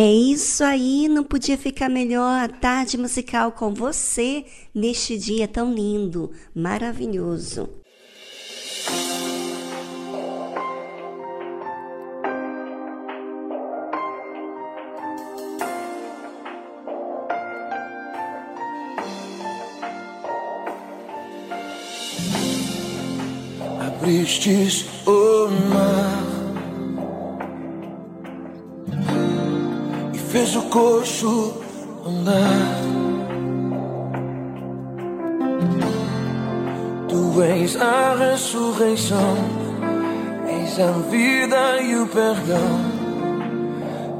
É isso aí, não podia ficar melhor a tarde musical com você neste dia tão lindo, maravilhoso. abristes coxo andar. Tu és a ressurreição, és a vida e o perdão,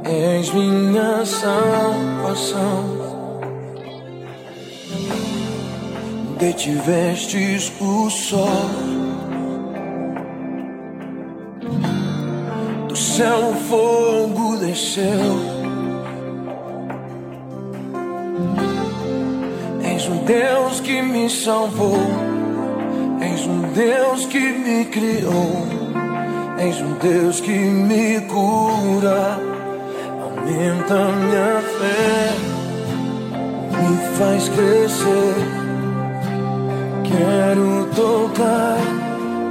és minha salvação. Detivestes o sol céu o fogo desceu. Me salvou. És um Deus que me criou. És um Deus que me cura. Aumenta minha fé, me faz crescer. Quero tocar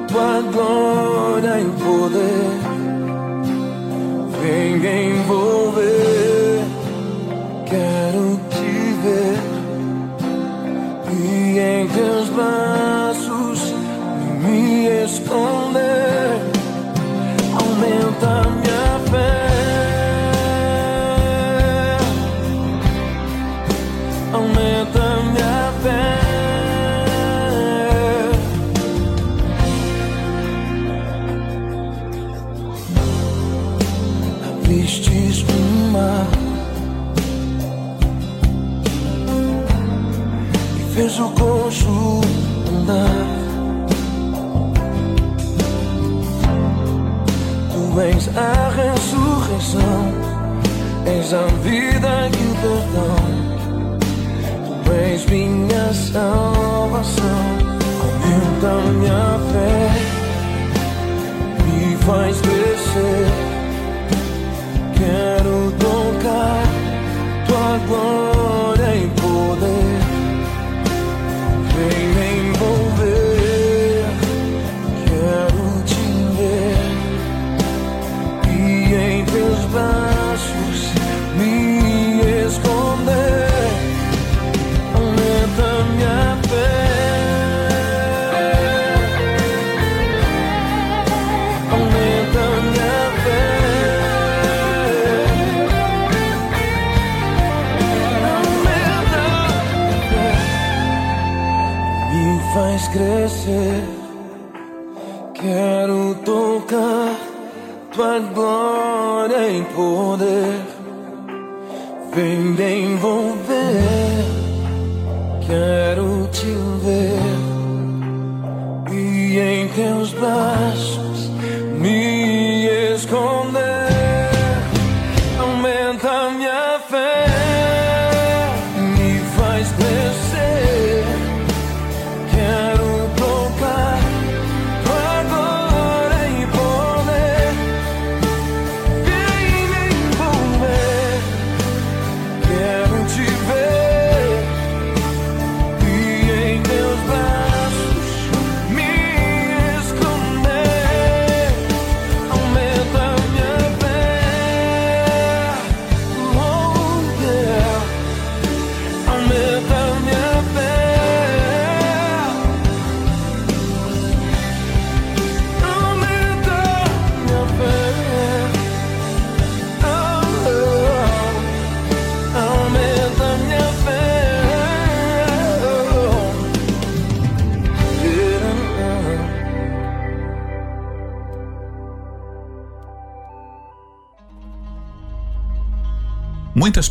tua glória e poder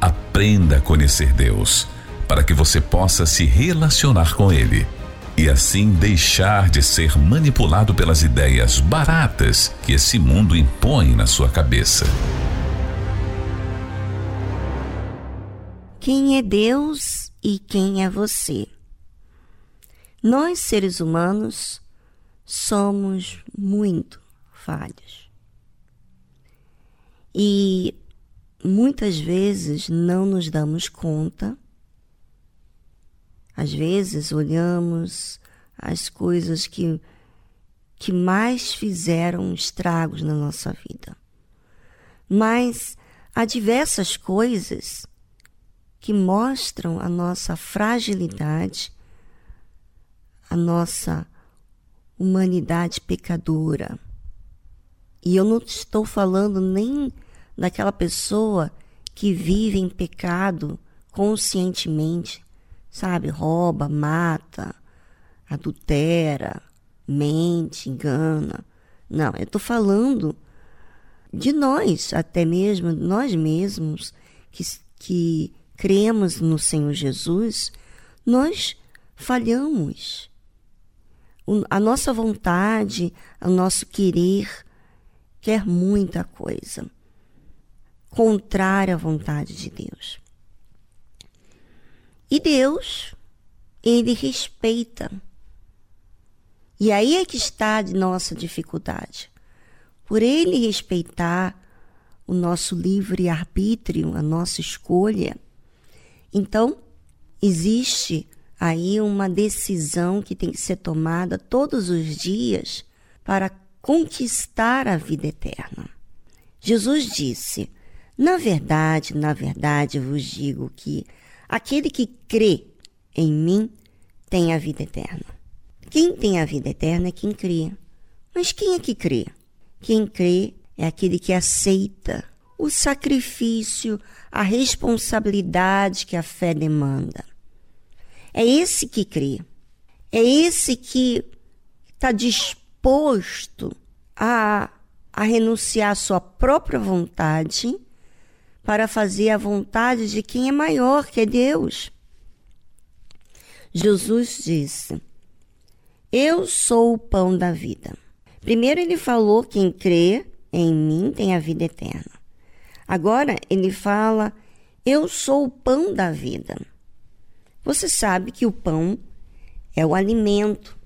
Aprenda a conhecer Deus, para que você possa se relacionar com Ele e assim deixar de ser manipulado pelas ideias baratas que esse mundo impõe na sua cabeça. Quem é Deus e quem é você? Nós, seres humanos, somos muito falhos. E muitas vezes não nos damos conta. Às vezes olhamos as coisas que, que mais fizeram estragos na nossa vida. Mas há diversas coisas que mostram a nossa fragilidade, a nossa humanidade pecadora. E eu não estou falando nem daquela pessoa que vive em pecado conscientemente, sabe? Rouba, mata, adultera, mente, engana. Não, eu estou falando de nós, até mesmo nós mesmos que, que cremos no Senhor Jesus, nós falhamos. A nossa vontade, o nosso querer, quer muita coisa contrária à vontade de Deus. E Deus, ele respeita. E aí é que está a nossa dificuldade. Por ele respeitar o nosso livre arbítrio, a nossa escolha, então existe aí uma decisão que tem que ser tomada todos os dias para conquistar a vida eterna. Jesus disse: na verdade, na verdade, vos digo que aquele que crê em mim tem a vida eterna. Quem tem a vida eterna é quem crê. Mas quem é que crê? Quem crê é aquele que aceita o sacrifício, a responsabilidade que a fé demanda. É esse que crê. É esse que está disposto a, a renunciar à sua própria vontade para fazer a vontade de quem é maior, que Deus. Jesus disse: Eu sou o pão da vida. Primeiro ele falou: quem crê em mim tem a vida eterna. Agora ele fala: Eu sou o pão da vida. Você sabe que o pão é o alimento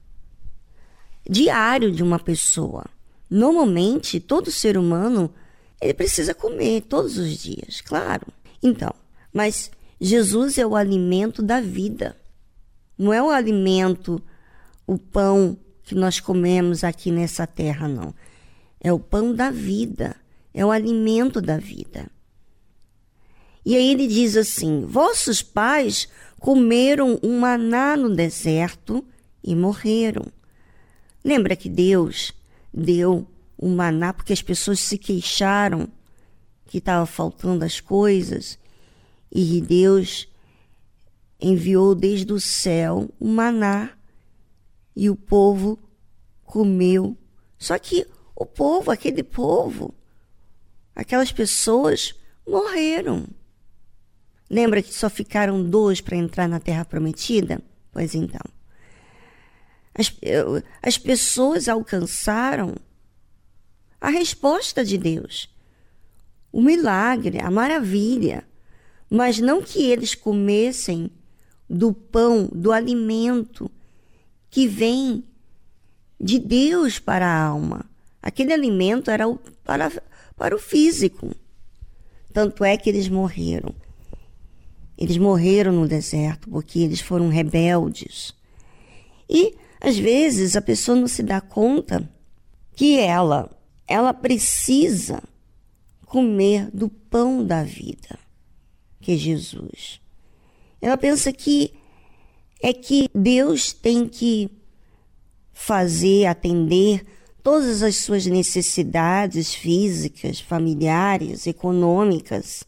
diário de uma pessoa. Normalmente, todo ser humano ele precisa comer todos os dias, claro. Então, mas Jesus é o alimento da vida. Não é o alimento, o pão que nós comemos aqui nessa terra, não. É o pão da vida, é o alimento da vida. E aí ele diz assim: Vossos pais comeram um maná no deserto e morreram. Lembra que Deus deu o maná, porque as pessoas se queixaram que estava faltando as coisas, e Deus enviou desde o céu o maná e o povo comeu. Só que o povo, aquele povo, aquelas pessoas morreram. Lembra que só ficaram dois para entrar na terra prometida? Pois então. As, as pessoas alcançaram a resposta de Deus, o milagre, a maravilha, mas não que eles comessem do pão, do alimento que vem de Deus para a alma. Aquele alimento era para, para o físico. Tanto é que eles morreram. Eles morreram no deserto porque eles foram rebeldes. E, às vezes, a pessoa não se dá conta que ela ela precisa comer do pão da vida, que é Jesus. Ela pensa que é que Deus tem que fazer, atender todas as suas necessidades físicas, familiares, econômicas,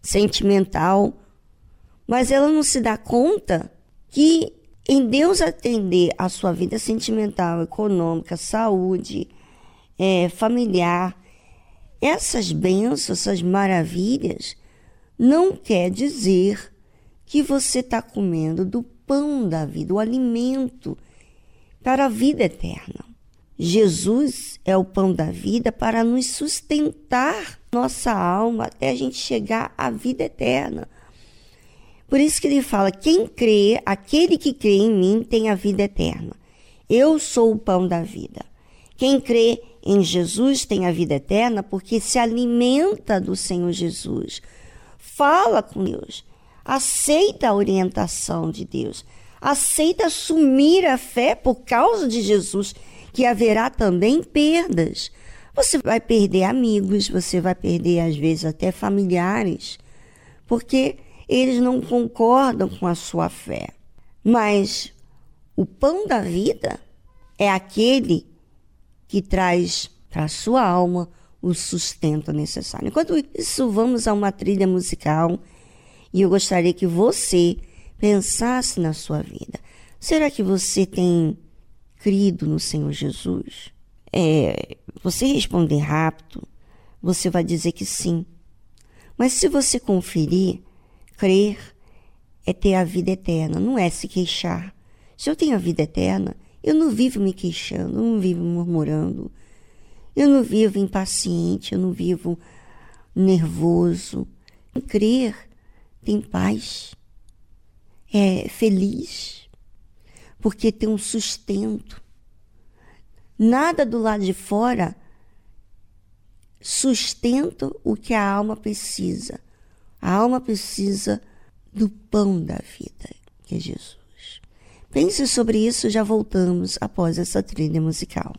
sentimental, mas ela não se dá conta que em Deus atender a sua vida sentimental, econômica, saúde, é, familiar, essas bênçãos, essas maravilhas, não quer dizer que você está comendo do pão da vida, o alimento para a vida eterna. Jesus é o pão da vida para nos sustentar nossa alma até a gente chegar à vida eterna. Por isso que ele fala: quem crê, aquele que crê em mim tem a vida eterna. Eu sou o pão da vida. Quem crê em Jesus tem a vida eterna porque se alimenta do Senhor Jesus. Fala com Deus. Aceita a orientação de Deus. Aceita assumir a fé por causa de Jesus, que haverá também perdas. Você vai perder amigos, você vai perder, às vezes, até familiares, porque eles não concordam com a sua fé. Mas o pão da vida é aquele que traz para a sua alma o sustento necessário. Enquanto isso, vamos a uma trilha musical e eu gostaria que você pensasse na sua vida. Será que você tem crido no Senhor Jesus? É, você responder rápido, você vai dizer que sim. Mas se você conferir, crer é ter a vida eterna, não é se queixar. Se eu tenho a vida eterna, eu não vivo me queixando, eu não vivo murmurando, eu não vivo impaciente, eu não vivo nervoso. Crer tem paz, é feliz, porque tem um sustento. Nada do lado de fora sustenta o que a alma precisa. A alma precisa do pão da vida, que é Jesus. Pense sobre isso, já voltamos após essa trilha musical.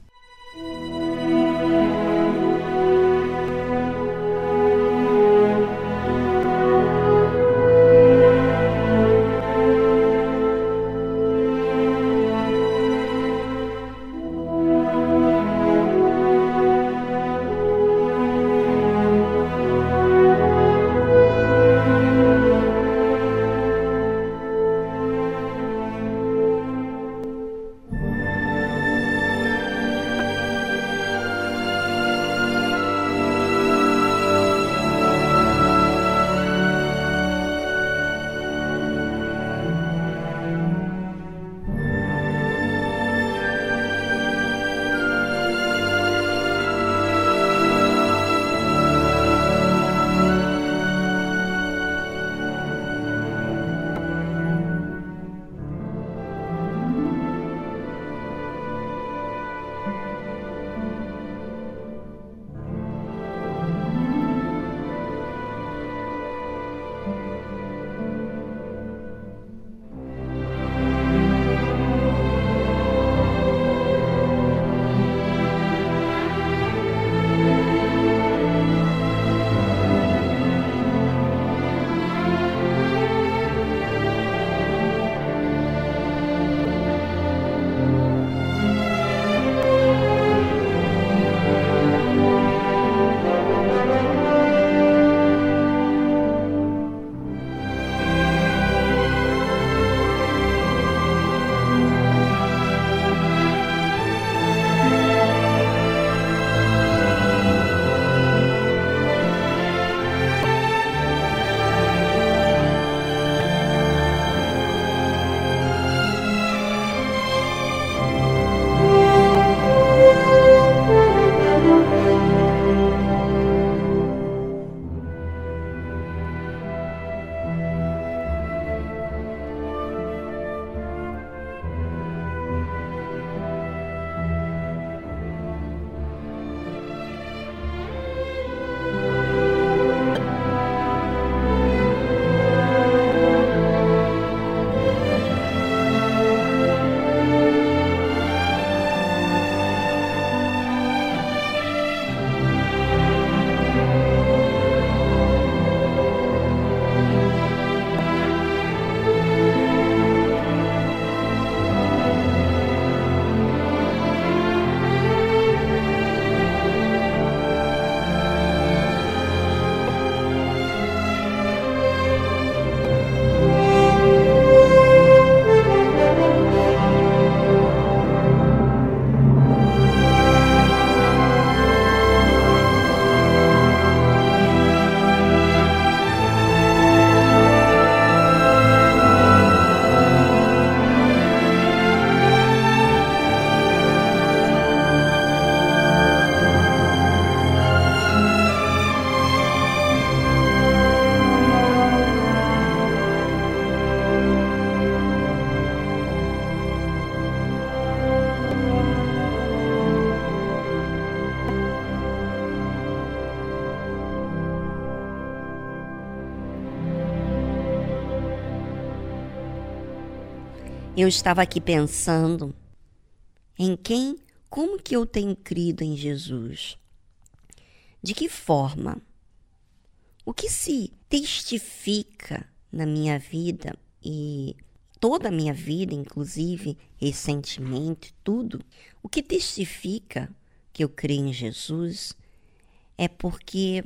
Eu estava aqui pensando em quem, como que eu tenho crido em Jesus? De que forma? O que se testifica na minha vida e toda a minha vida, inclusive recentemente, tudo, o que testifica que eu creio em Jesus é porque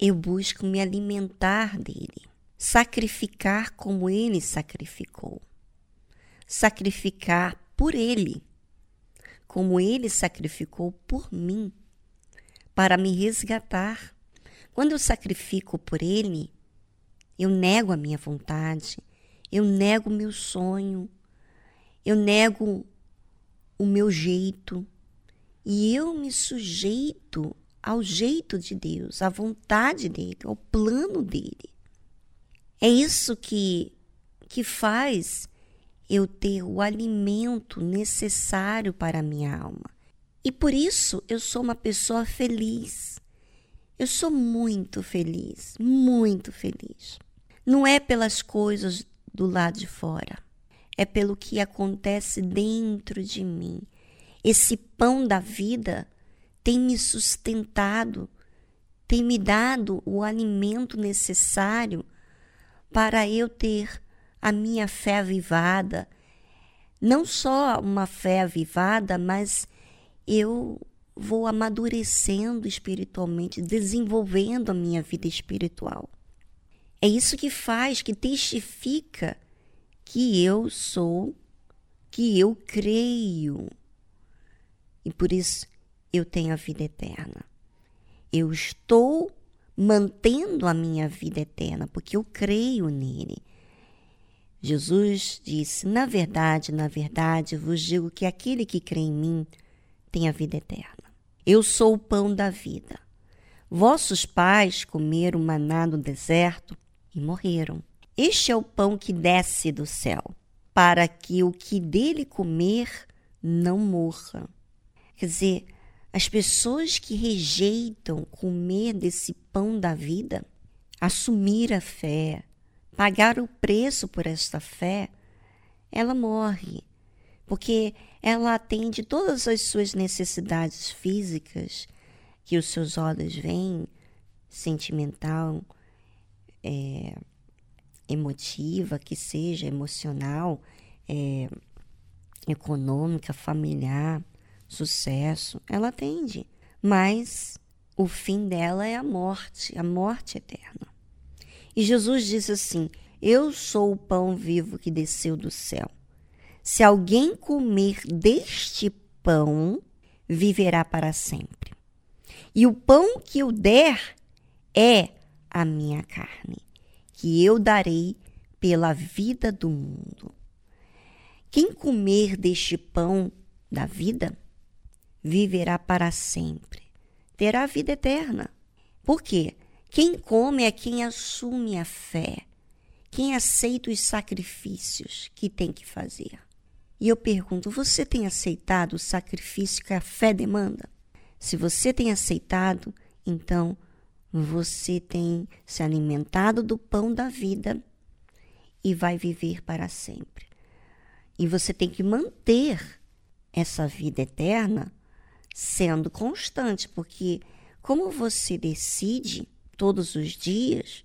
eu busco me alimentar dele, sacrificar como ele sacrificou, sacrificar por ele, como ele sacrificou por mim, para me resgatar. Quando eu sacrifico por ele, eu nego a minha vontade, eu nego o meu sonho, eu nego o meu jeito e eu me sujeito ao jeito de Deus, à vontade dele, ao plano dele. É isso que, que faz eu ter o alimento necessário para a minha alma. E por isso eu sou uma pessoa feliz. Eu sou muito feliz, muito feliz. Não é pelas coisas do lado de fora, é pelo que acontece dentro de mim. Esse pão da vida tem me sustentado, tem me dado o alimento necessário para eu ter a minha fé avivada. Não só uma fé avivada, mas eu vou amadurecendo espiritualmente, desenvolvendo a minha vida espiritual. É isso que faz, que testifica que eu sou, que eu creio. E por isso eu tenho a vida eterna. Eu estou mantendo a minha vida eterna, porque eu creio nele. Jesus disse: Na verdade, na verdade, vos digo que aquele que crê em mim tem a vida eterna. Eu sou o pão da vida. Vossos pais comeram maná no deserto e morreram. Este é o pão que desce do céu, para que o que dele comer não morra. Quer dizer, as pessoas que rejeitam comer desse pão da vida, assumir a fé, pagar o preço por esta fé, ela morre, porque ela atende todas as suas necessidades físicas que os seus olhos veem, sentimental, é, emotiva, que seja emocional, é, econômica, familiar sucesso, ela atende. Mas o fim dela é a morte, a morte eterna. E Jesus diz assim: Eu sou o pão vivo que desceu do céu. Se alguém comer deste pão, viverá para sempre. E o pão que eu der é a minha carne, que eu darei pela vida do mundo. Quem comer deste pão da vida viverá para sempre, terá vida eterna. Por quê? Quem come é quem assume a fé, quem aceita os sacrifícios que tem que fazer. E eu pergunto: você tem aceitado o sacrifício que a fé demanda? Se você tem aceitado, então você tem se alimentado do pão da vida e vai viver para sempre. E você tem que manter essa vida eterna sendo constante, porque como você decide todos os dias,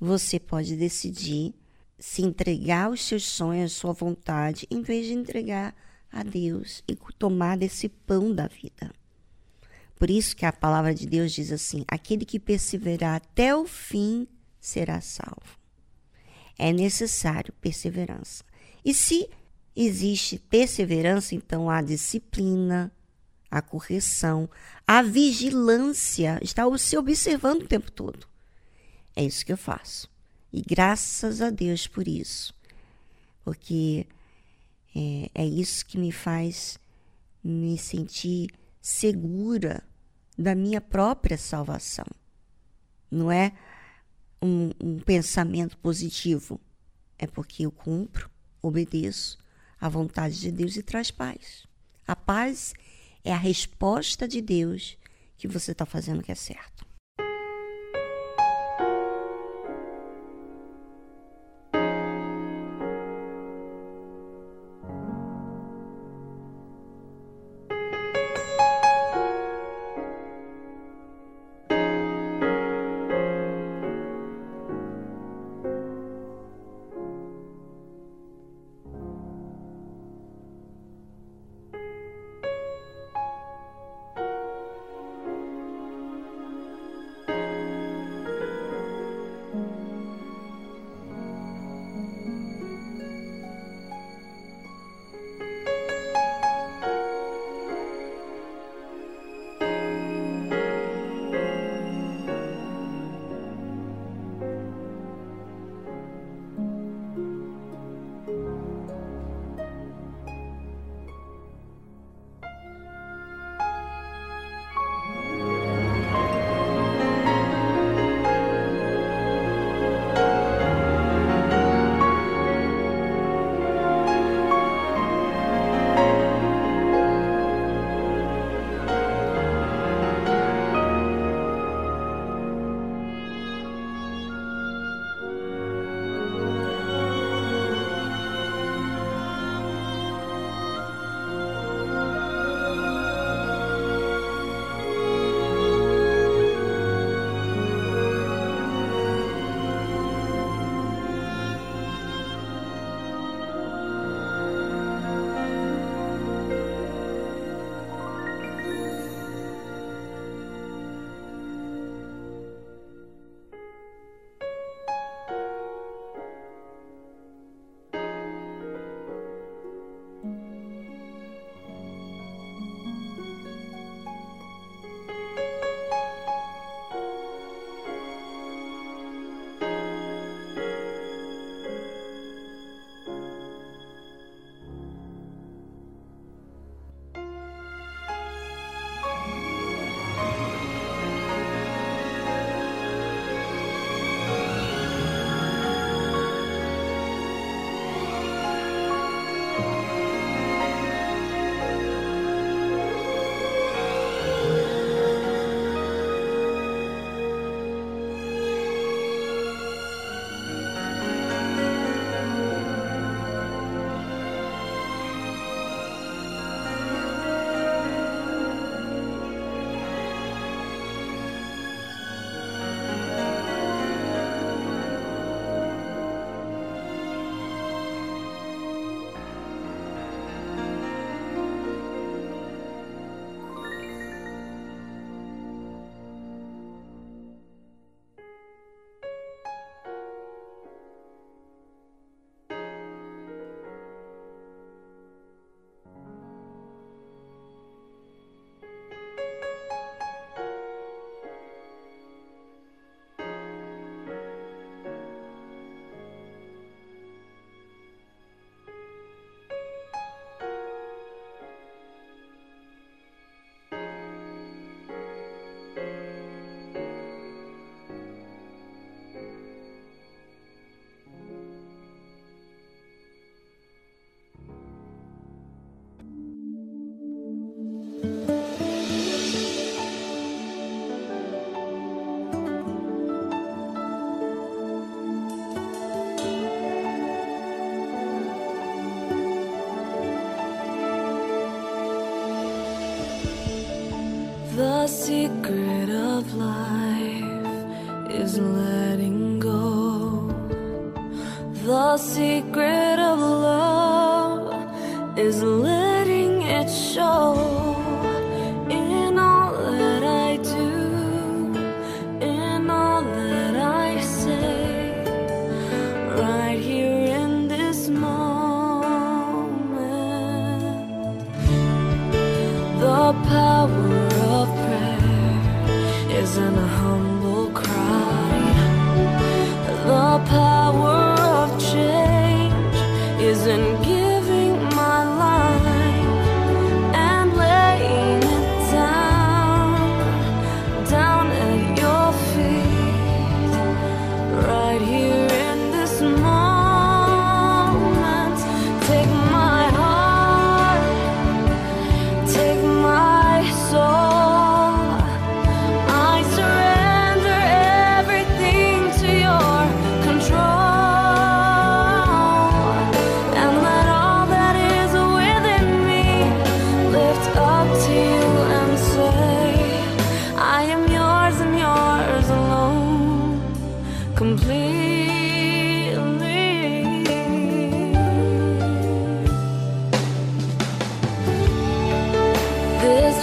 você pode decidir se entregar aos seus sonhos, à sua vontade, em vez de entregar a Deus e tomar desse pão da vida. Por isso que a palavra de Deus diz assim: aquele que perseverar até o fim será salvo. É necessário perseverança. E se existe perseverança, então há disciplina, a correção, a vigilância, está se observando o tempo todo. É isso que eu faço. E graças a Deus por isso. Porque é, é isso que me faz me sentir segura da minha própria salvação. Não é um, um pensamento positivo. É porque eu cumpro, obedeço à vontade de Deus e traz paz. A paz é a resposta de Deus que você está fazendo que é certo.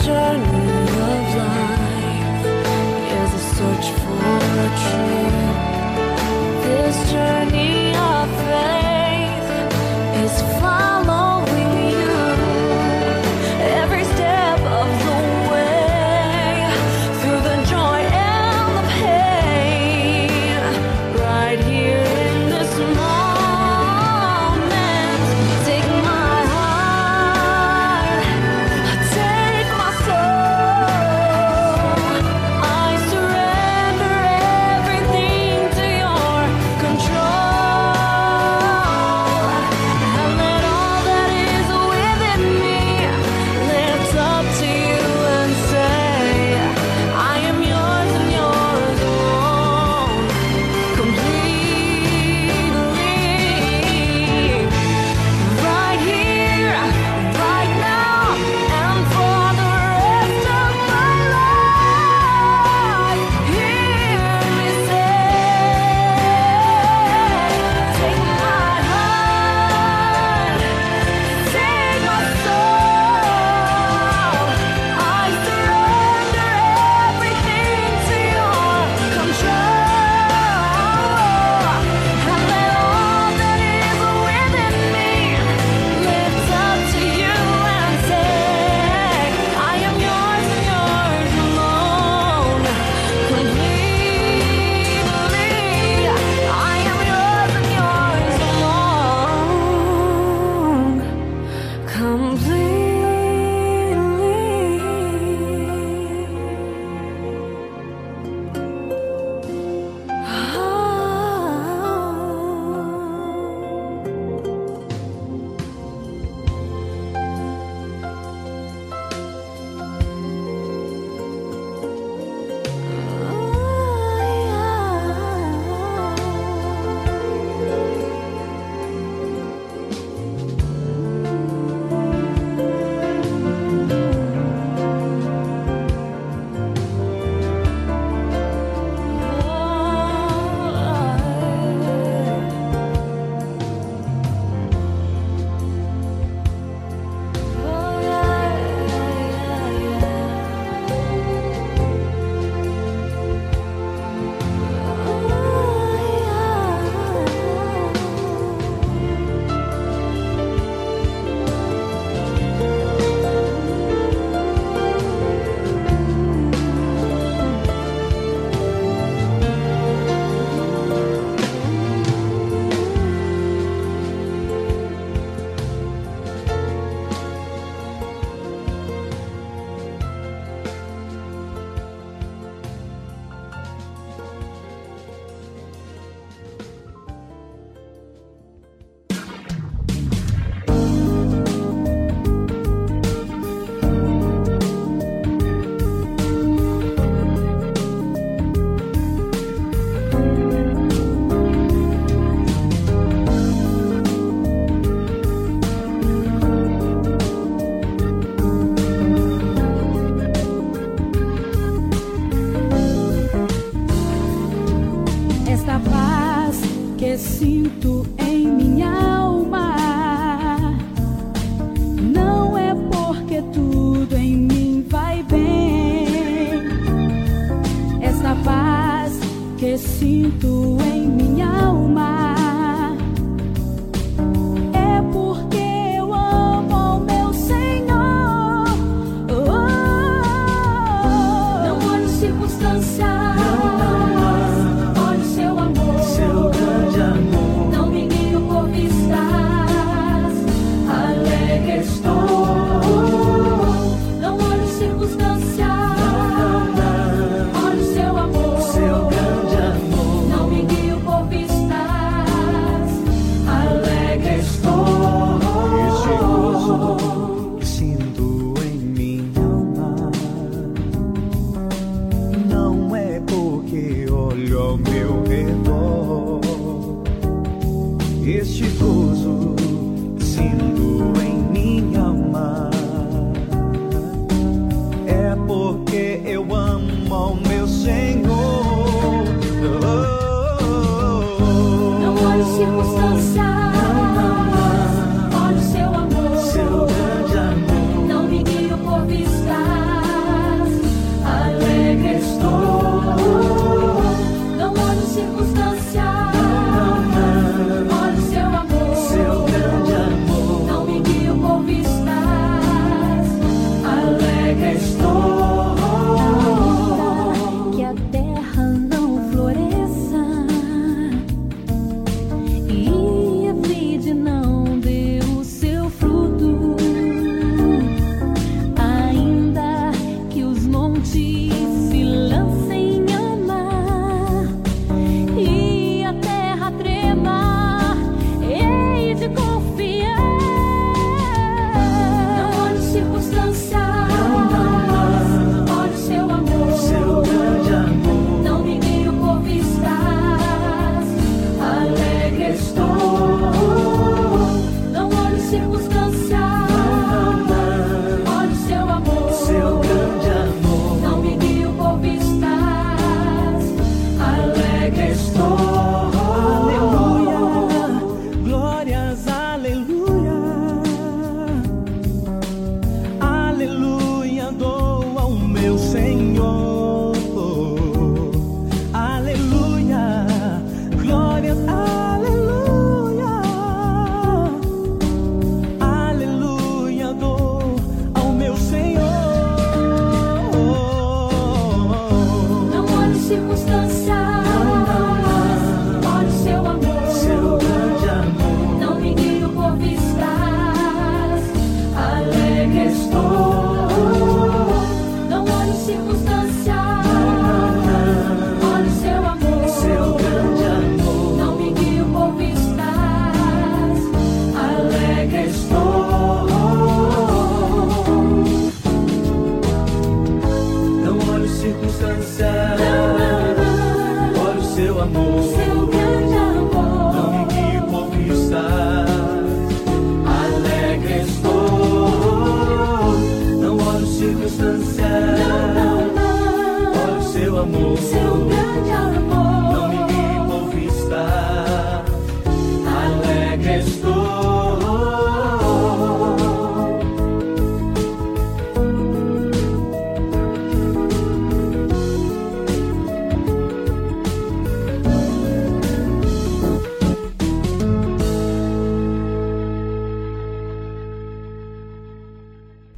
journey of life is a search for a truth. This journey.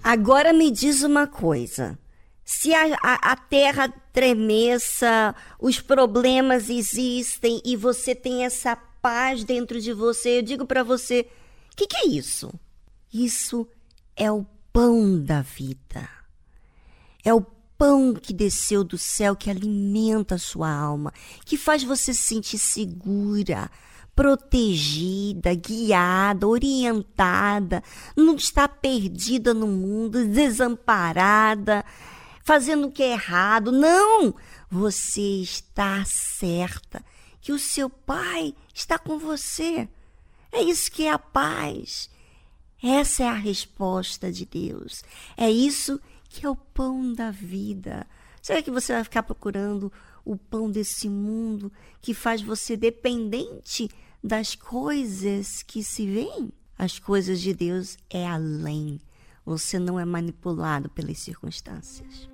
Agora me diz uma coisa. Se a, a- a terra tremeça, os problemas existem e você tem essa paz dentro de você, eu digo para você: o que, que é isso? Isso é o pão da vida. É o pão que desceu do céu, que alimenta a sua alma, que faz você se sentir segura, protegida, guiada, orientada, não está perdida no mundo, desamparada, fazendo o que é errado. Não! Você está certa que o seu pai está com você. É isso que é a paz. Essa é a resposta de Deus. É isso que é o pão da vida. Será que você vai ficar procurando o pão desse mundo que faz você dependente das coisas que se veem? As coisas de Deus é além. Você não é manipulado pelas circunstâncias.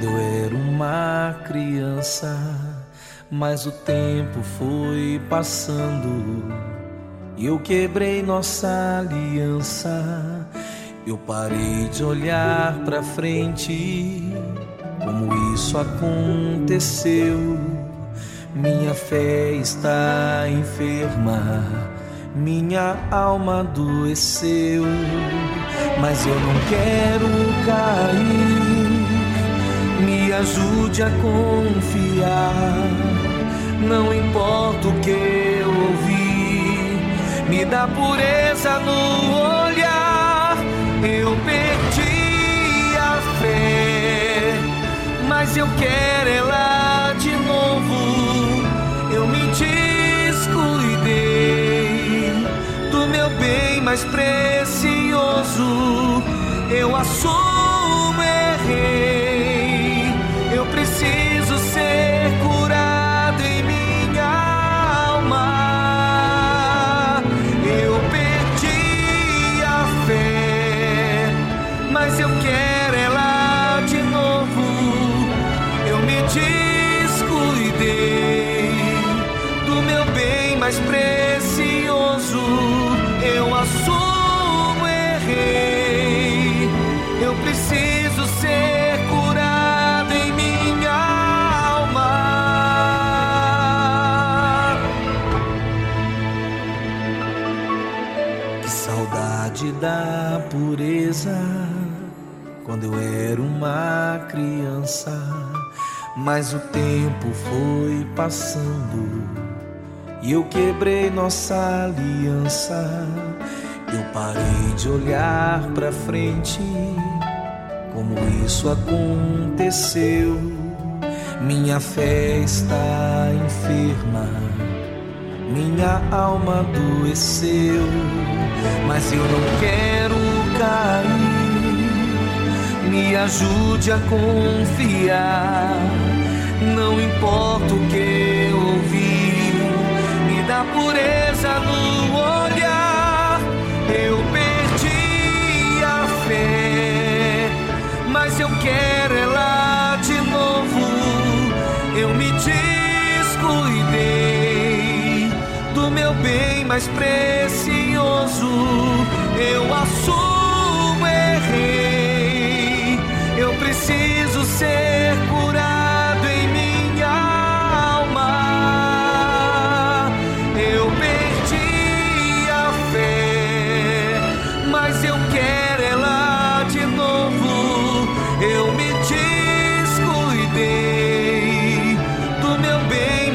Quando eu era uma criança. Mas o tempo foi passando e eu quebrei nossa aliança. Eu parei de olhar pra frente, como isso aconteceu. Minha fé está enferma, minha alma adoeceu, mas eu não quero cair. Ajude a confiar, não importa o que eu ouvi, me dá pureza no olhar. Eu perdi a fé, mas eu quero ela de novo. Eu me descuidei do meu bem mais precioso. Eu assumo, quando eu era uma criança. Mas o tempo foi passando e eu quebrei nossa aliança. Eu parei de olhar pra frente, como isso aconteceu. Minha fé está enferma minha alma adoeceu, mas eu não quero cair. Me ajude a confiar, não importa o que eu ouvi, me dá pureza no olhar. Eu perdi a fé, mas eu quero ela de novo. Eu me descuidei do meu bem mais precioso. Eu assumo,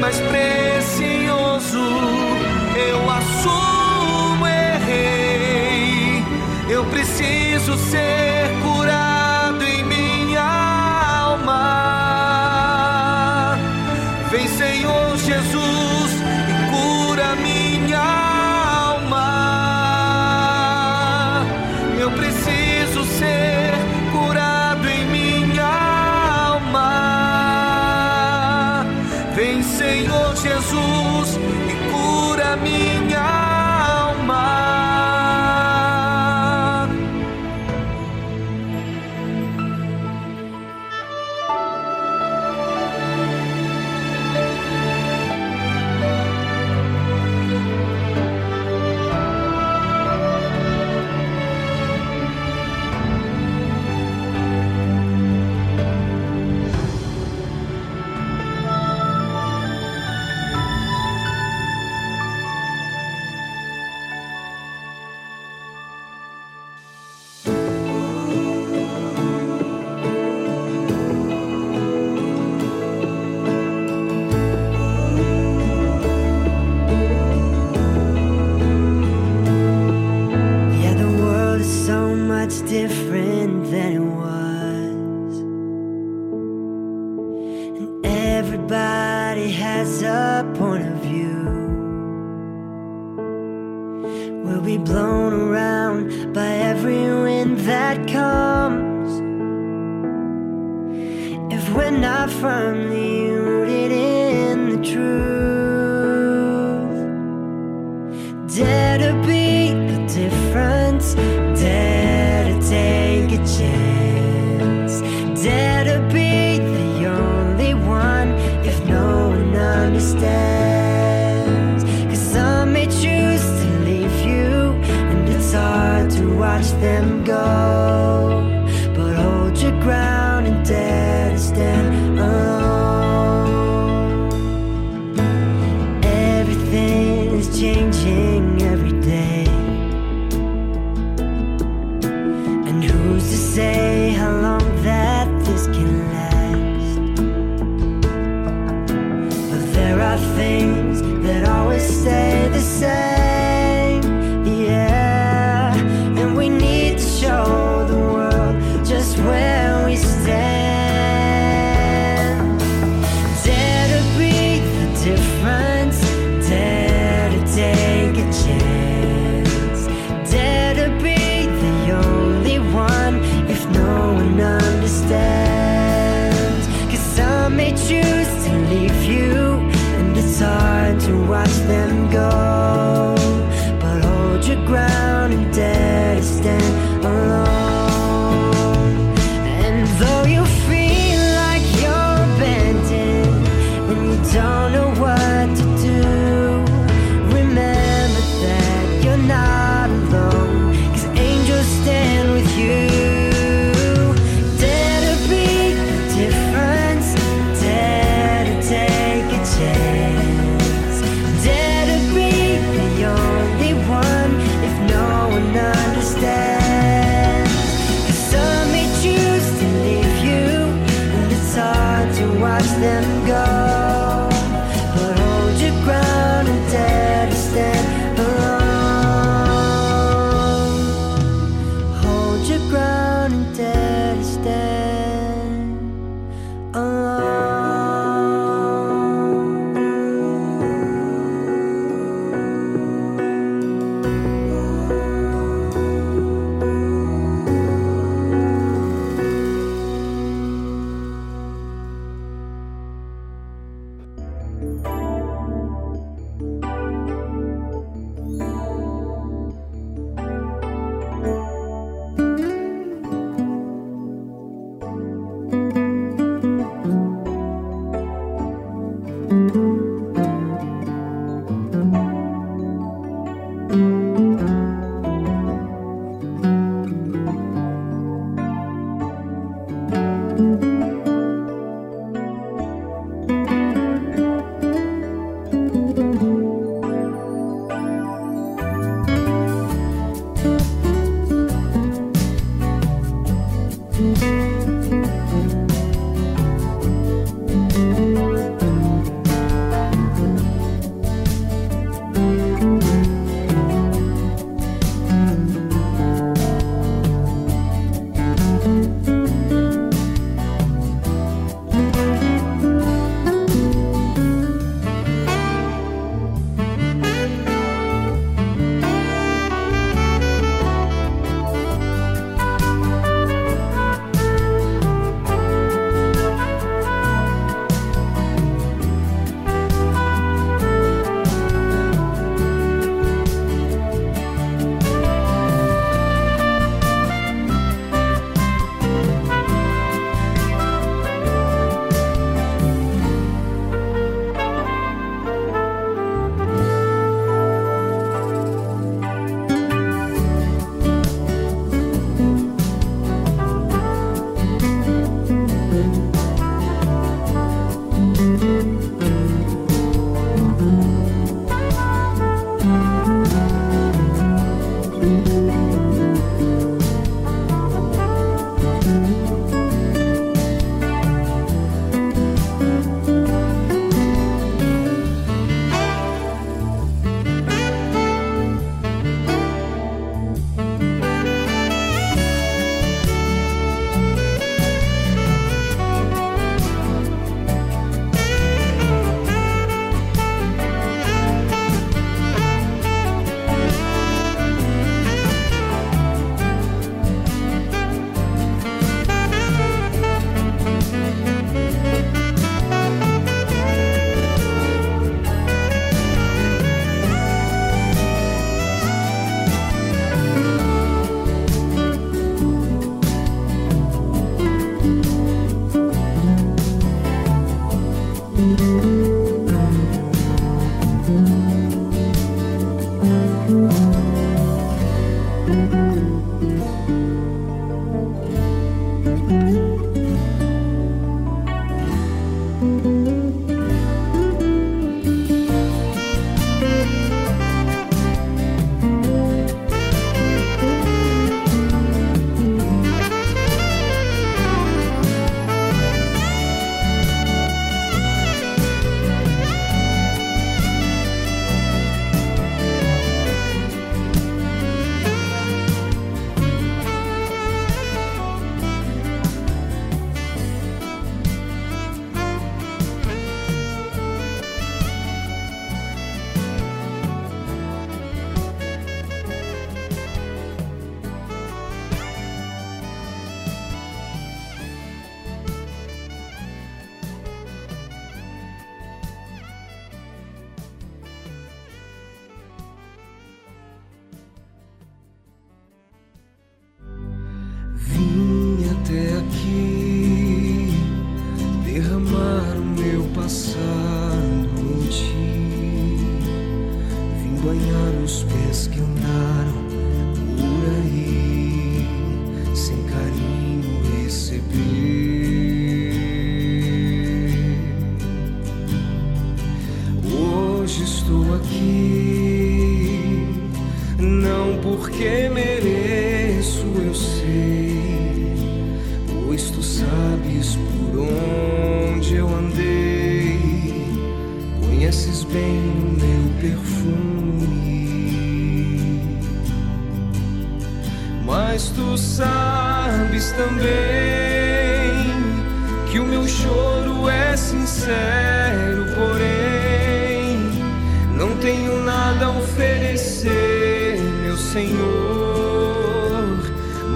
mais precioso. Eu assumo, errei. Eu preciso ser curado then go.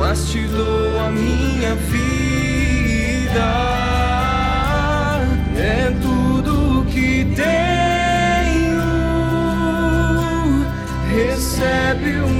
mas te dou a minha vida. É tudo que tenho. Recebe o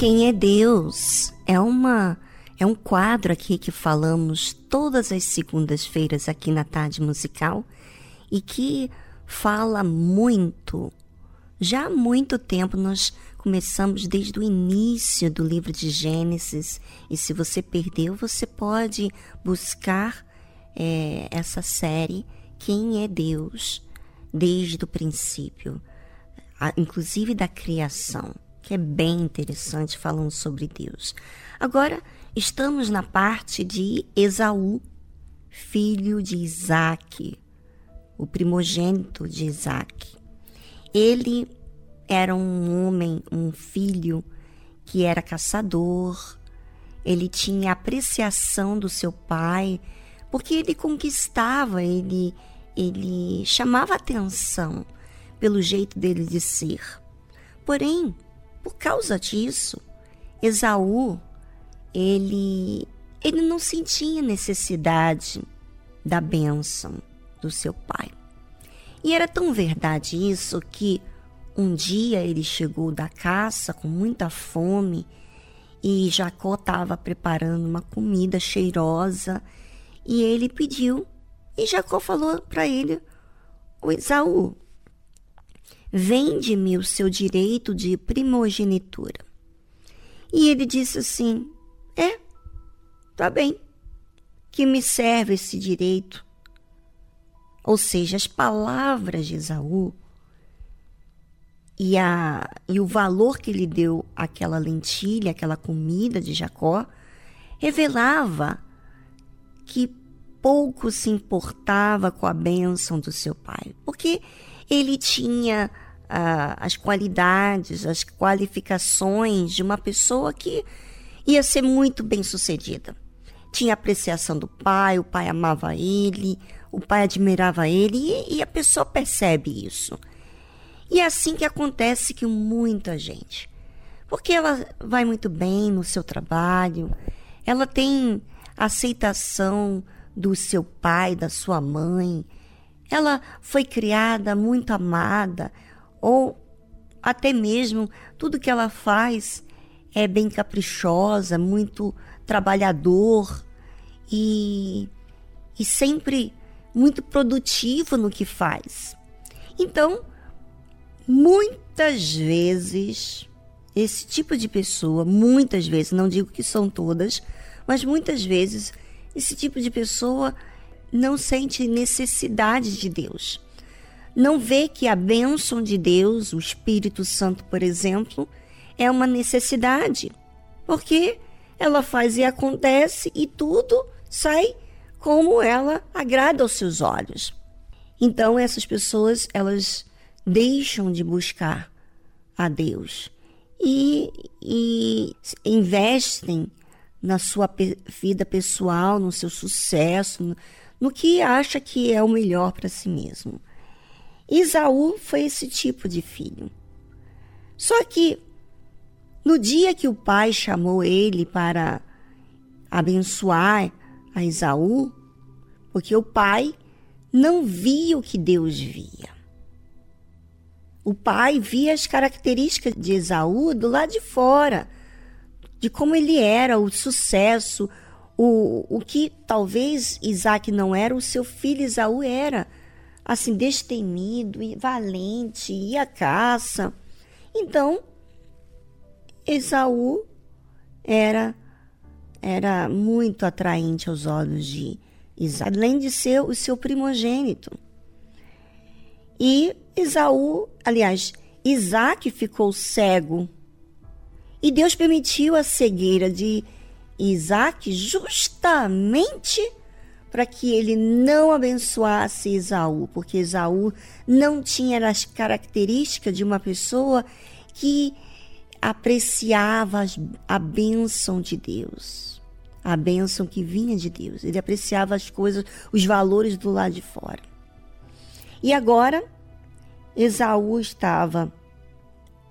Quem é Deus? É uma é um quadro aqui que falamos todas as segundas-feiras aqui na tarde musical e que fala muito. Já há muito tempo nós começamos desde o início do livro de Gênesis e se você perdeu você pode buscar é, essa série Quem é Deus desde o princípio, inclusive da criação que é bem interessante falando sobre Deus. Agora, estamos na parte de Esaú, filho de Isaac, o primogênito de Isaac. Ele era um homem, um filho que era caçador, ele tinha apreciação do seu pai, porque ele conquistava, ele, ele chamava atenção pelo jeito dele de ser. Porém, por causa disso, Esaú, ele, ele não sentia necessidade da bênção do seu pai. E era tão verdade isso que um dia ele chegou da caça com muita fome e Jacó estava preparando uma comida cheirosa e ele pediu e Jacó falou para ele: "O Esaú, vende-me o seu direito de primogenitura. E ele disse assim: É, tá bem, que me serve esse direito. Ou seja, as palavras de Esaú e, a, e o valor que ele deu àquela lentilha, àquela comida de Jacó, revelava que pouco se importava com a bênção do seu pai, porque ele tinha as qualidades, as qualificações de uma pessoa que ia ser muito bem sucedida. Tinha apreciação do pai, o pai amava ele, o pai admirava ele e, e a pessoa percebe isso. E é assim que acontece com muita gente. Porque ela vai muito bem no seu trabalho, ela tem aceitação do seu pai, da sua mãe, ela foi criada muito amada, ou até mesmo tudo que ela faz é bem caprichosa, muito trabalhador e, e sempre muito produtivo no que faz. Então, muitas vezes, esse tipo de pessoa, muitas vezes, não digo que são todas, mas muitas vezes, esse tipo de pessoa não sente necessidade de Deus. Não vê que a bênção de Deus, o Espírito Santo, por exemplo, é uma necessidade. Porque ela faz e acontece e tudo sai como ela agrada aos seus olhos. Então essas pessoas, elas deixam de buscar a Deus e, e investem na sua pe vida pessoal, no seu sucesso, no, no que acha que é o melhor para si mesmo. Isaú foi esse tipo de filho. Só que no dia que o pai chamou ele para abençoar a Isaú, porque o pai não via o que Deus via. O pai via as características de Esaú do lado de fora, de como ele era, o sucesso, o, o que talvez Isaac não era, o seu filho Esaú era. Assim, destemido e valente, ia à caça. Então, Esaú era, era muito atraente aos olhos de Isaac, além de ser o seu primogênito. E Esaú, aliás, Isaac ficou cego. E Deus permitiu a cegueira de Isaac justamente para que ele não abençoasse Esaú, porque Esaú não tinha as características de uma pessoa que apreciava a bênção de Deus, a bênção que vinha de Deus. Ele apreciava as coisas, os valores do lado de fora. E agora, Esaú estava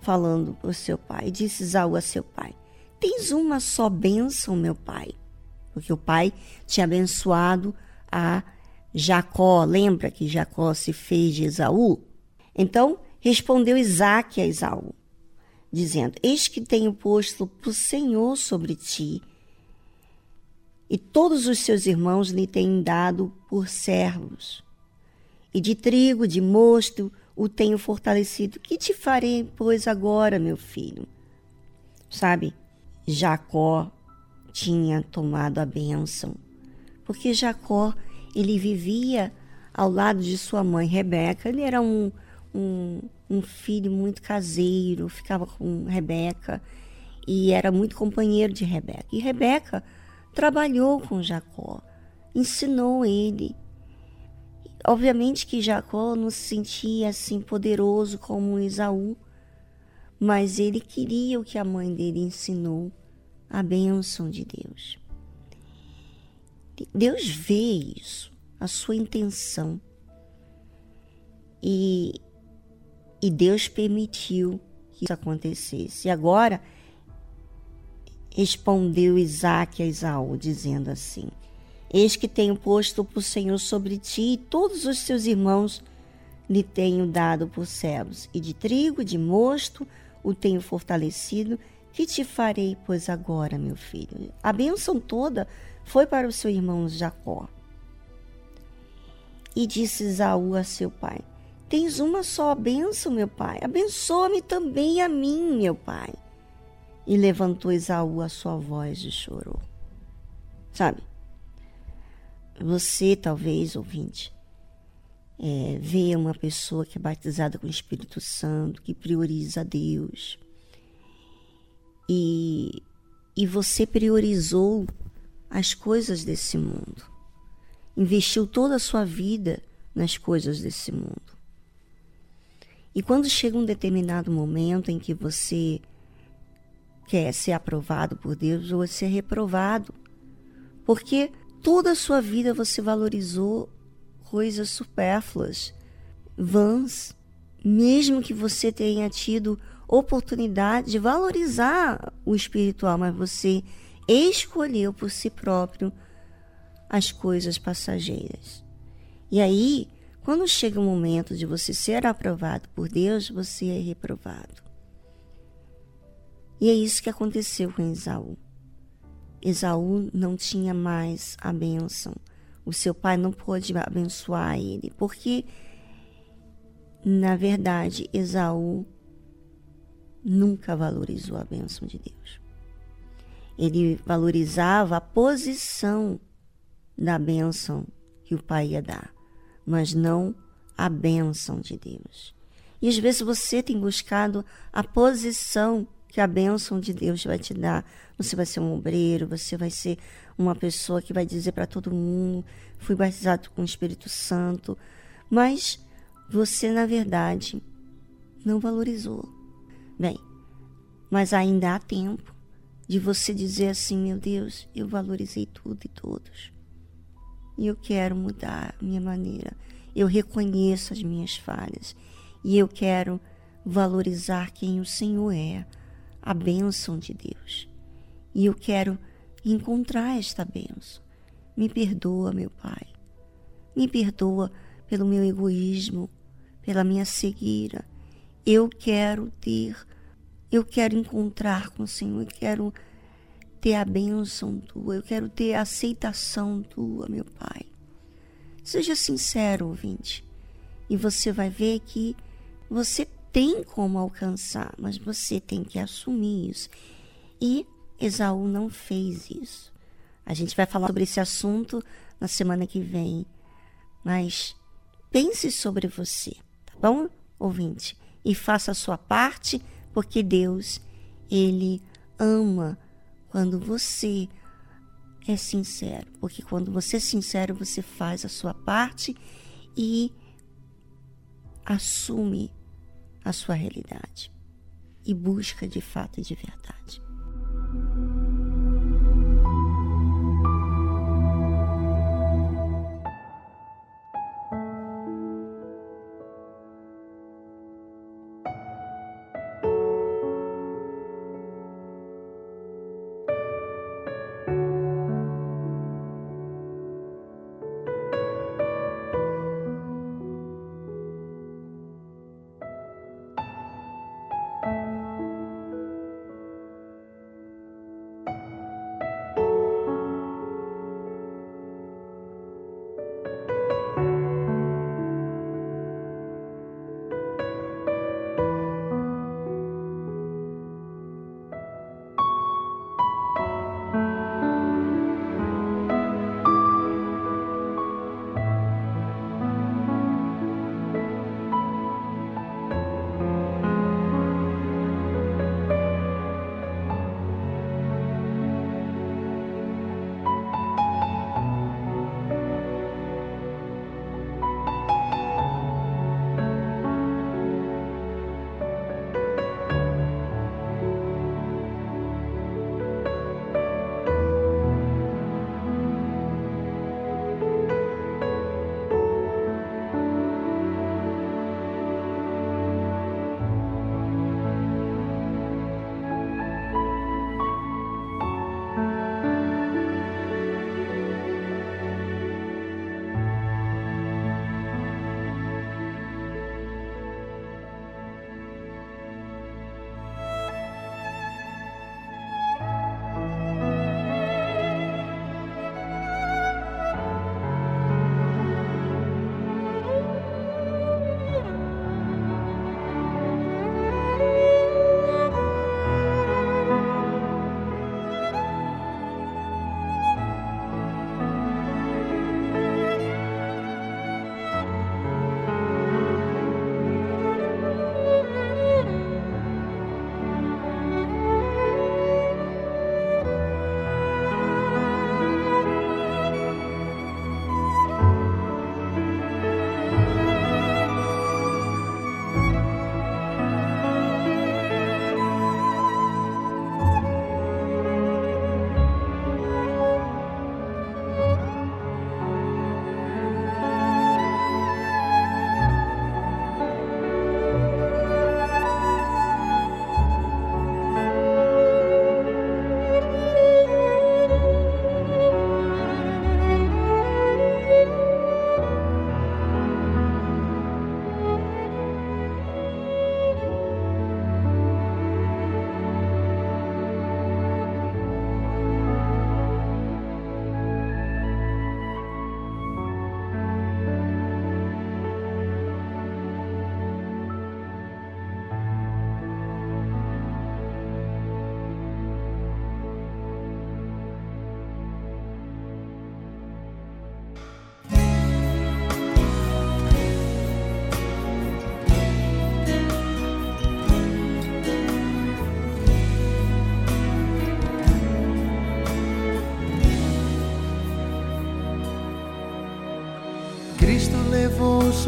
falando para seu pai, disse Esaú a seu pai: Tens uma só bênção, meu pai. Porque o pai tinha abençoado a Jacó. Lembra que Jacó se fez de Esaú? Então respondeu Isaac a Esaú, dizendo: Eis que tenho posto o Senhor sobre ti, e todos os seus irmãos lhe têm dado por servos. E de trigo, de mosto, o tenho fortalecido. Que te farei, pois, agora, meu filho? Sabe, Jacó tinha tomado a bênção, porque Jacó, ele vivia ao lado de sua mãe Rebeca. Ele era um, um, um filho muito caseiro, ficava com Rebeca e era muito companheiro de Rebeca. E Rebeca trabalhou com Jacó, ensinou ele Obviamente que Jacó não se sentia assim poderoso como Esaú, mas ele queria o que a mãe dele ensinou, a bênção de Deus. Deus vê isso, a sua intenção. E, e Deus permitiu que isso acontecesse. E agora respondeu Isaac a Esaú, dizendo assim: Eis que tenho posto o Senhor sobre ti, e todos os seus irmãos lhe tenho dado por servos, e de trigo, de mosto, o tenho fortalecido. Que te farei, pois, agora, meu filho? A bênção toda foi para o seu irmão Jacó. E disse Esaú a seu pai: Tens uma só bênção, meu pai. Abençoa-me também a mim, meu pai. E levantou Esaú a sua voz e chorou. Sabe? Você, talvez, ouvinte, é, vê uma pessoa que é batizada com o Espírito Santo, que prioriza Deus. E, e você priorizou as coisas desse mundo. Investiu toda a sua vida nas coisas desse mundo. E quando chega um determinado momento em que você quer ser aprovado por Deus ou ser reprovado, porque Toda a sua vida você valorizou coisas supérfluas, vãs, mesmo que você tenha tido oportunidade de valorizar o espiritual, mas você escolheu por si próprio as coisas passageiras. E aí, quando chega o momento de você ser aprovado por Deus, você é reprovado. E é isso que aconteceu com Esaú. Esaú não tinha mais a bênção. O seu pai não pôde abençoar ele, porque, na verdade, Esaú nunca valorizou a bênção de Deus. Ele valorizava a posição da bênção que o pai ia dar, mas não a bênção de Deus. E às vezes você tem buscado a posição que a bênção de Deus vai te dar. Você vai ser um obreiro, você vai ser uma pessoa que vai dizer para todo mundo: fui batizado com o Espírito Santo. Mas você, na verdade, não valorizou. Bem, mas ainda há tempo de você dizer assim: meu Deus, eu valorizei tudo e todos. E eu quero mudar a minha maneira. Eu reconheço as minhas falhas. E eu quero valorizar quem o Senhor é a bênção de Deus. E eu quero encontrar esta bênção. Me perdoa, meu Pai. Me perdoa pelo meu egoísmo, pela minha cegueira. Eu quero ter, eu quero encontrar com o Senhor, eu quero ter a bênção tua, eu quero ter a aceitação tua, meu Pai. Seja sincero, ouvinte, e você vai ver que você tem como alcançar, mas você tem que assumir isso. E Esaú não fez isso. A gente vai falar sobre esse assunto na semana que vem. Mas pense sobre você, tá bom, ouvinte? E faça a sua parte, porque Deus, Ele ama quando você é sincero. Porque quando você é sincero, você faz a sua parte e assume a sua realidade e busca de fato e de verdade.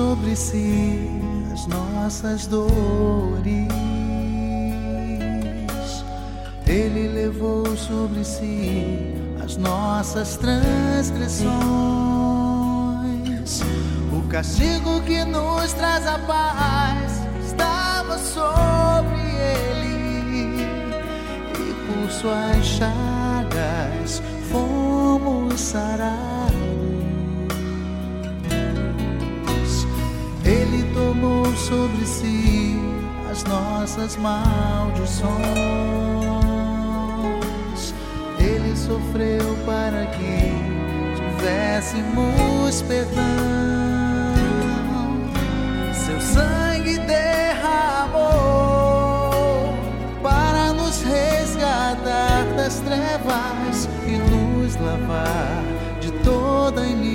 Sobre si as nossas dores. Ele levou sobre si as nossas transgressões. O castigo que nos traz a paz estava sobre ele, e por suas chagas fomos sarados. Sobre si as nossas maldições. Ele sofreu para que tivéssemos perdão. Seu sangue derramou para nos resgatar das trevas e nos lavar de toda iniquidade.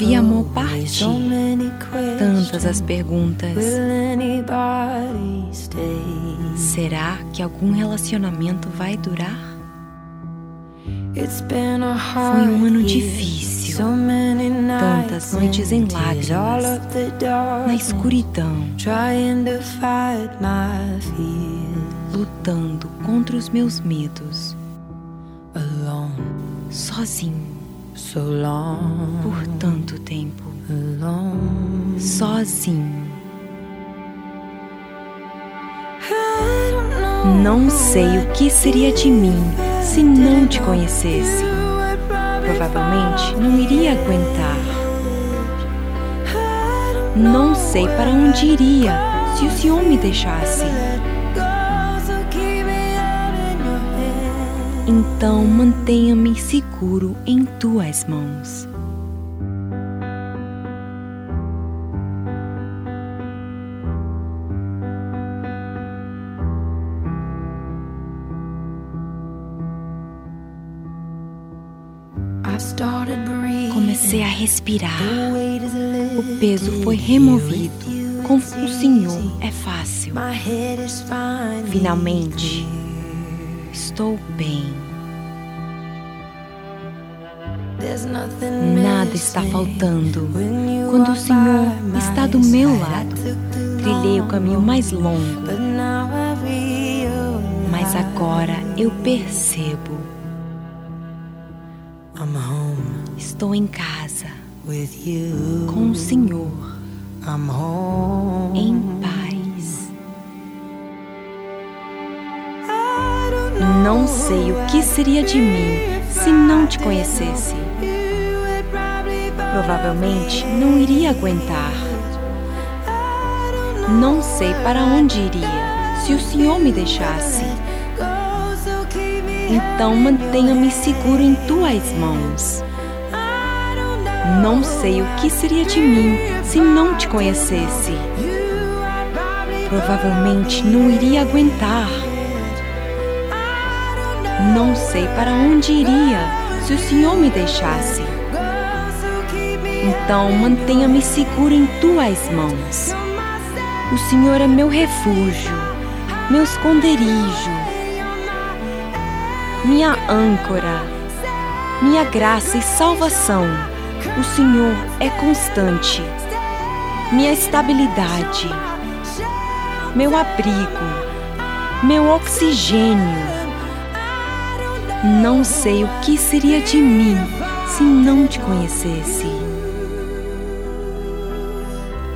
Vi amor partir. Tantas as perguntas. Será que algum relacionamento vai durar? Foi um ano difícil, tantas noites em lágrimas, na escuridão, lutando contra os meus medos, sozinho, por tanto tempo, sozinho. Não sei o que seria de mim se não te conhecesse. Provavelmente não iria aguentar. Não sei para onde iria se o Senhor me deixasse. Então mantenha-me seguro em tuas mãos. Comecei a respirar. O peso foi removido. Com o Senhor é fácil. Finalmente, estou bem. Nada está faltando. Quando o Senhor está do meu lado, trilhei o caminho mais longo. Mas agora eu percebo. Estou em casa com o Senhor, em paz. Não sei o que seria de mim se não te conhecesse. Provavelmente não iria aguentar. Não sei para onde iria se o Senhor me deixasse. Então mantenha-me seguro em tuas mãos. Não sei o que seria de mim se não te conhecesse. Provavelmente não iria aguentar. Não sei para onde iria se o Senhor me deixasse. Então mantenha-me seguro em tuas mãos. O Senhor é meu refúgio, meu esconderijo, minha âncora, minha graça e salvação. O Senhor é constante, minha estabilidade, meu abrigo, meu oxigênio. Não sei o que seria de mim se não te conhecesse.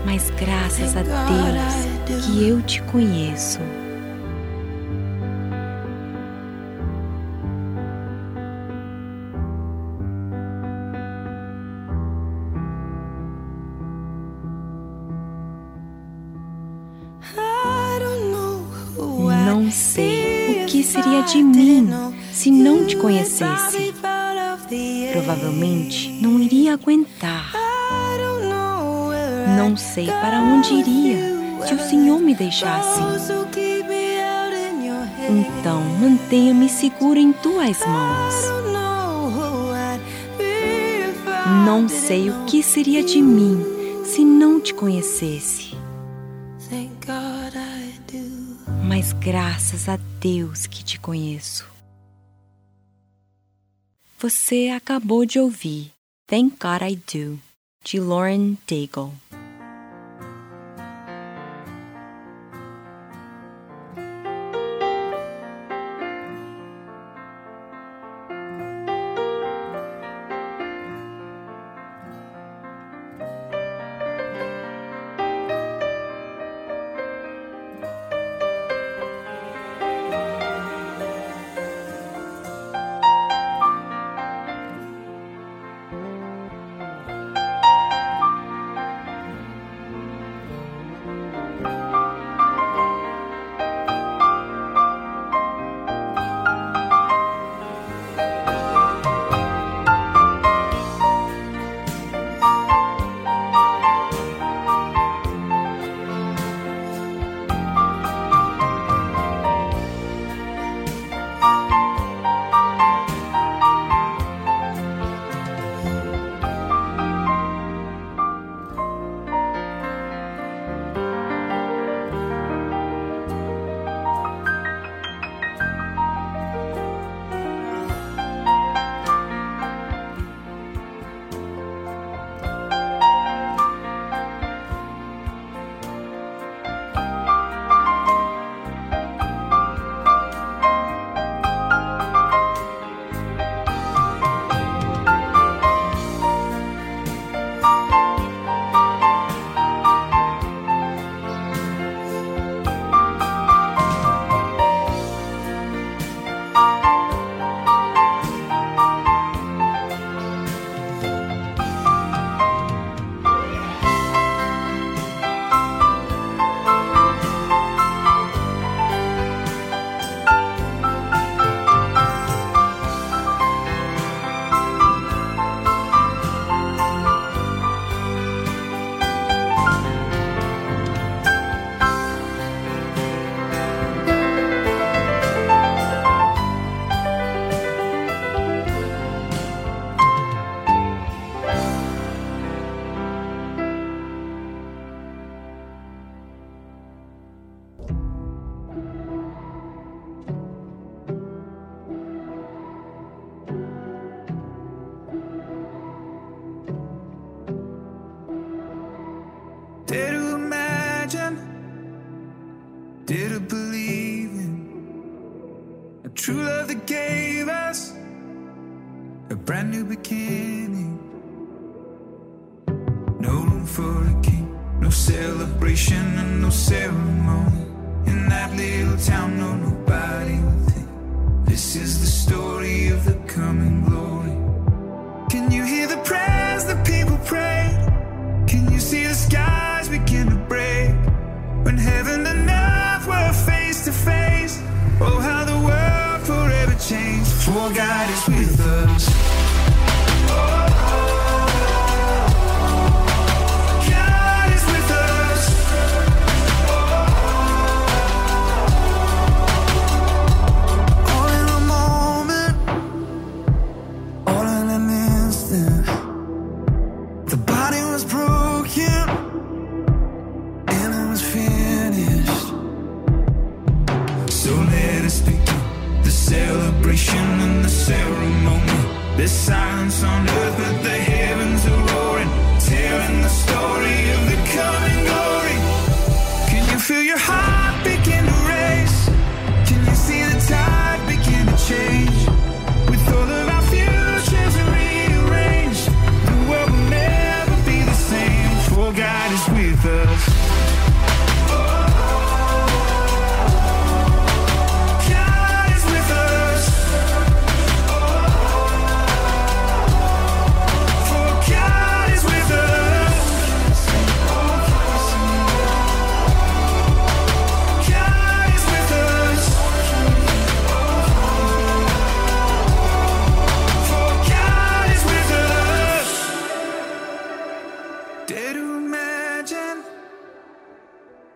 Mas graças a Deus que eu te conheço. Conhecesse. Provavelmente não iria aguentar. Não sei para onde iria se o Senhor me deixasse. Então mantenha-me seguro em tuas mãos. Não sei o que seria de mim se não te conhecesse. Mas graças a Deus que te conheço. Você acabou de ouvir Thank God I Do, de Lauren Daigle.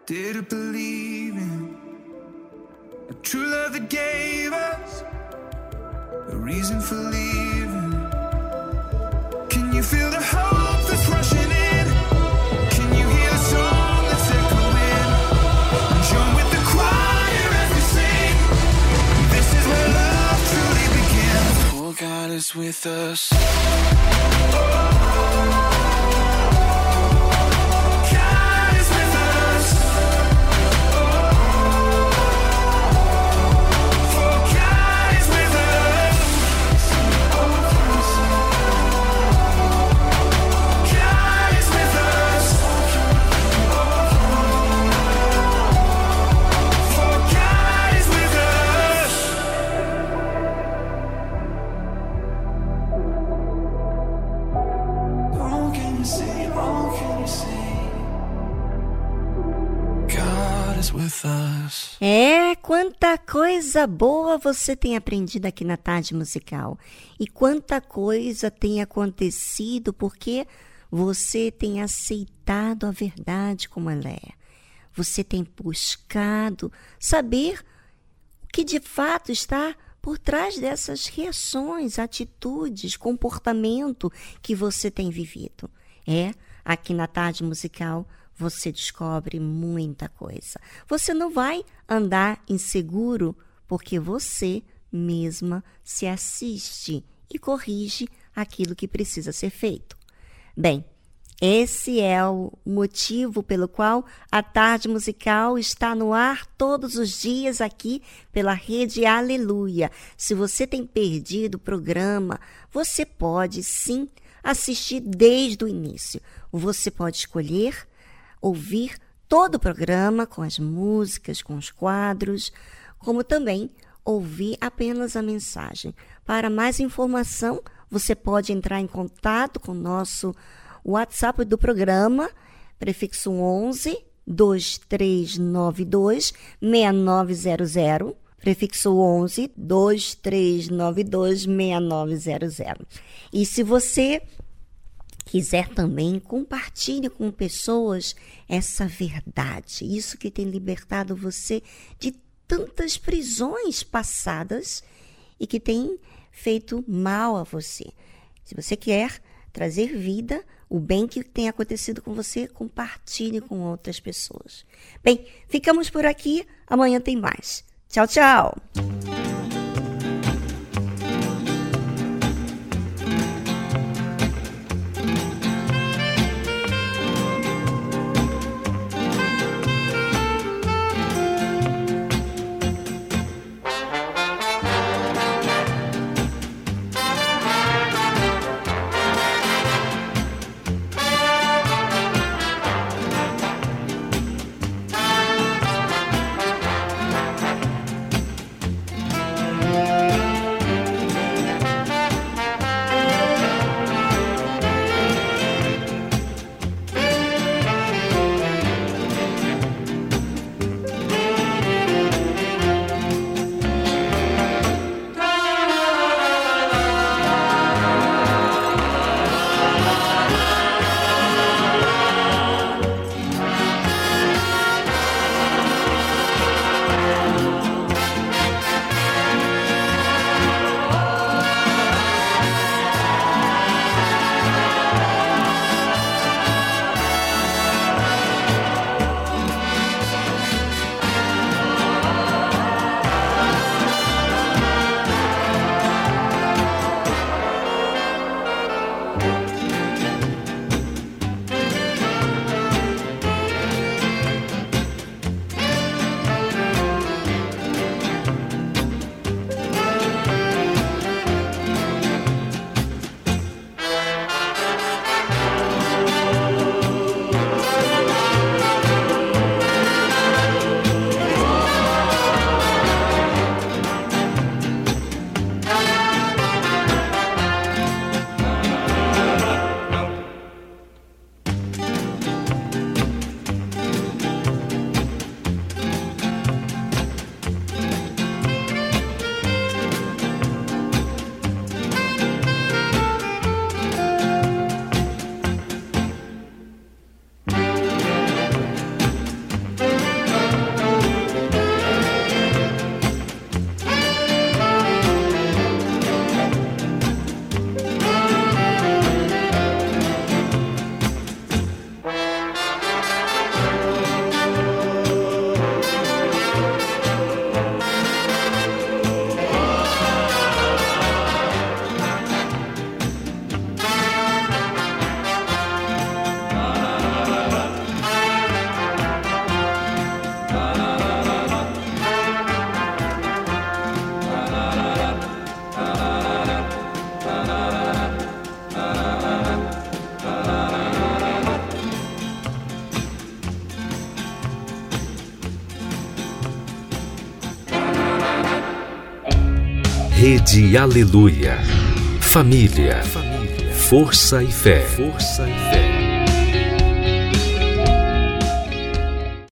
Did it believe in a true love that gave us a reason for leaving. Can you feel the hope that's rushing in? Can you hear the song that's echoing? Join with the choir as we sing. This is where love truly begins. Oh, God is with us. Oh, oh, oh. É, quanta coisa boa você tem aprendido aqui na tarde musical. E quanta coisa tem acontecido porque você tem aceitado a verdade como ela é. Você tem buscado saber o que de fato está por trás dessas reações, atitudes, comportamento que você tem vivido. É, aqui na tarde musical você descobre muita coisa. Você não vai andar inseguro porque você mesma se assiste e corrige aquilo que precisa ser feito. Bem, esse é o motivo pelo qual a tarde musical está no ar todos os dias aqui pela rede Aleluia. Se você tem perdido o programa, você pode sim assistir desde o início. Você pode escolher ouvir todo o programa com as músicas, com os quadros, como também ouvir apenas a mensagem. Para mais informação, você pode entrar em contato com o nosso WhatsApp do programa, prefixo 11 2392 6900, prefixo 11 2392 6900. E se você quiser também, compartilhe com pessoas essa verdade, isso que tem libertado você de tantas prisões passadas e que tem feito mal a você. Se você quer trazer vida, o bem que tem acontecido com você, compartilhe com outras pessoas. Bem, ficamos por aqui. Amanhã tem mais. Tchau, tchau. Rede Aleluia. Família. Força e fé. Força e fé.